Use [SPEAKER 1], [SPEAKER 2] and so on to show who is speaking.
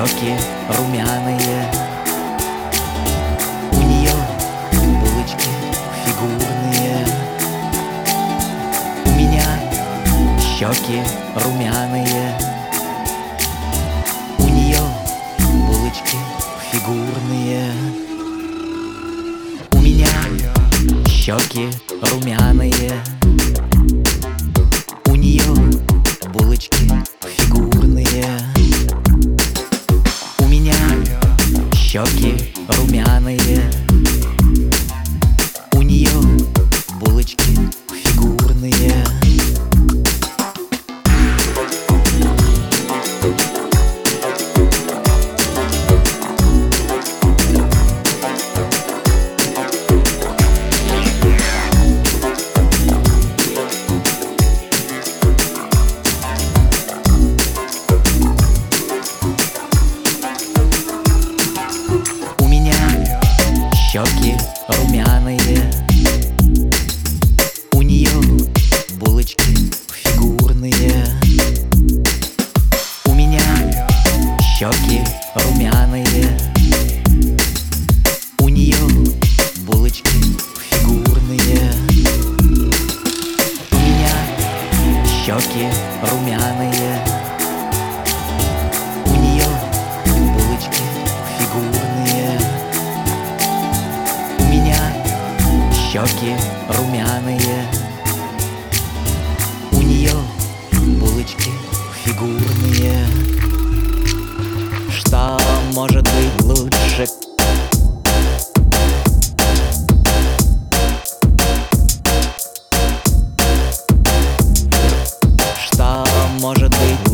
[SPEAKER 1] румяные. У нее булочки фигурные. У меня щеки румяные. У нее булочки фигурные. У меня щеки румяные щеки румяные щеки румяные. У нее булочки фигурные. У меня щеки румяные. У нее булочки фигурные. У меня щеки румяные щеки румяные У нее булочки фигурные Что может быть лучше? Что может быть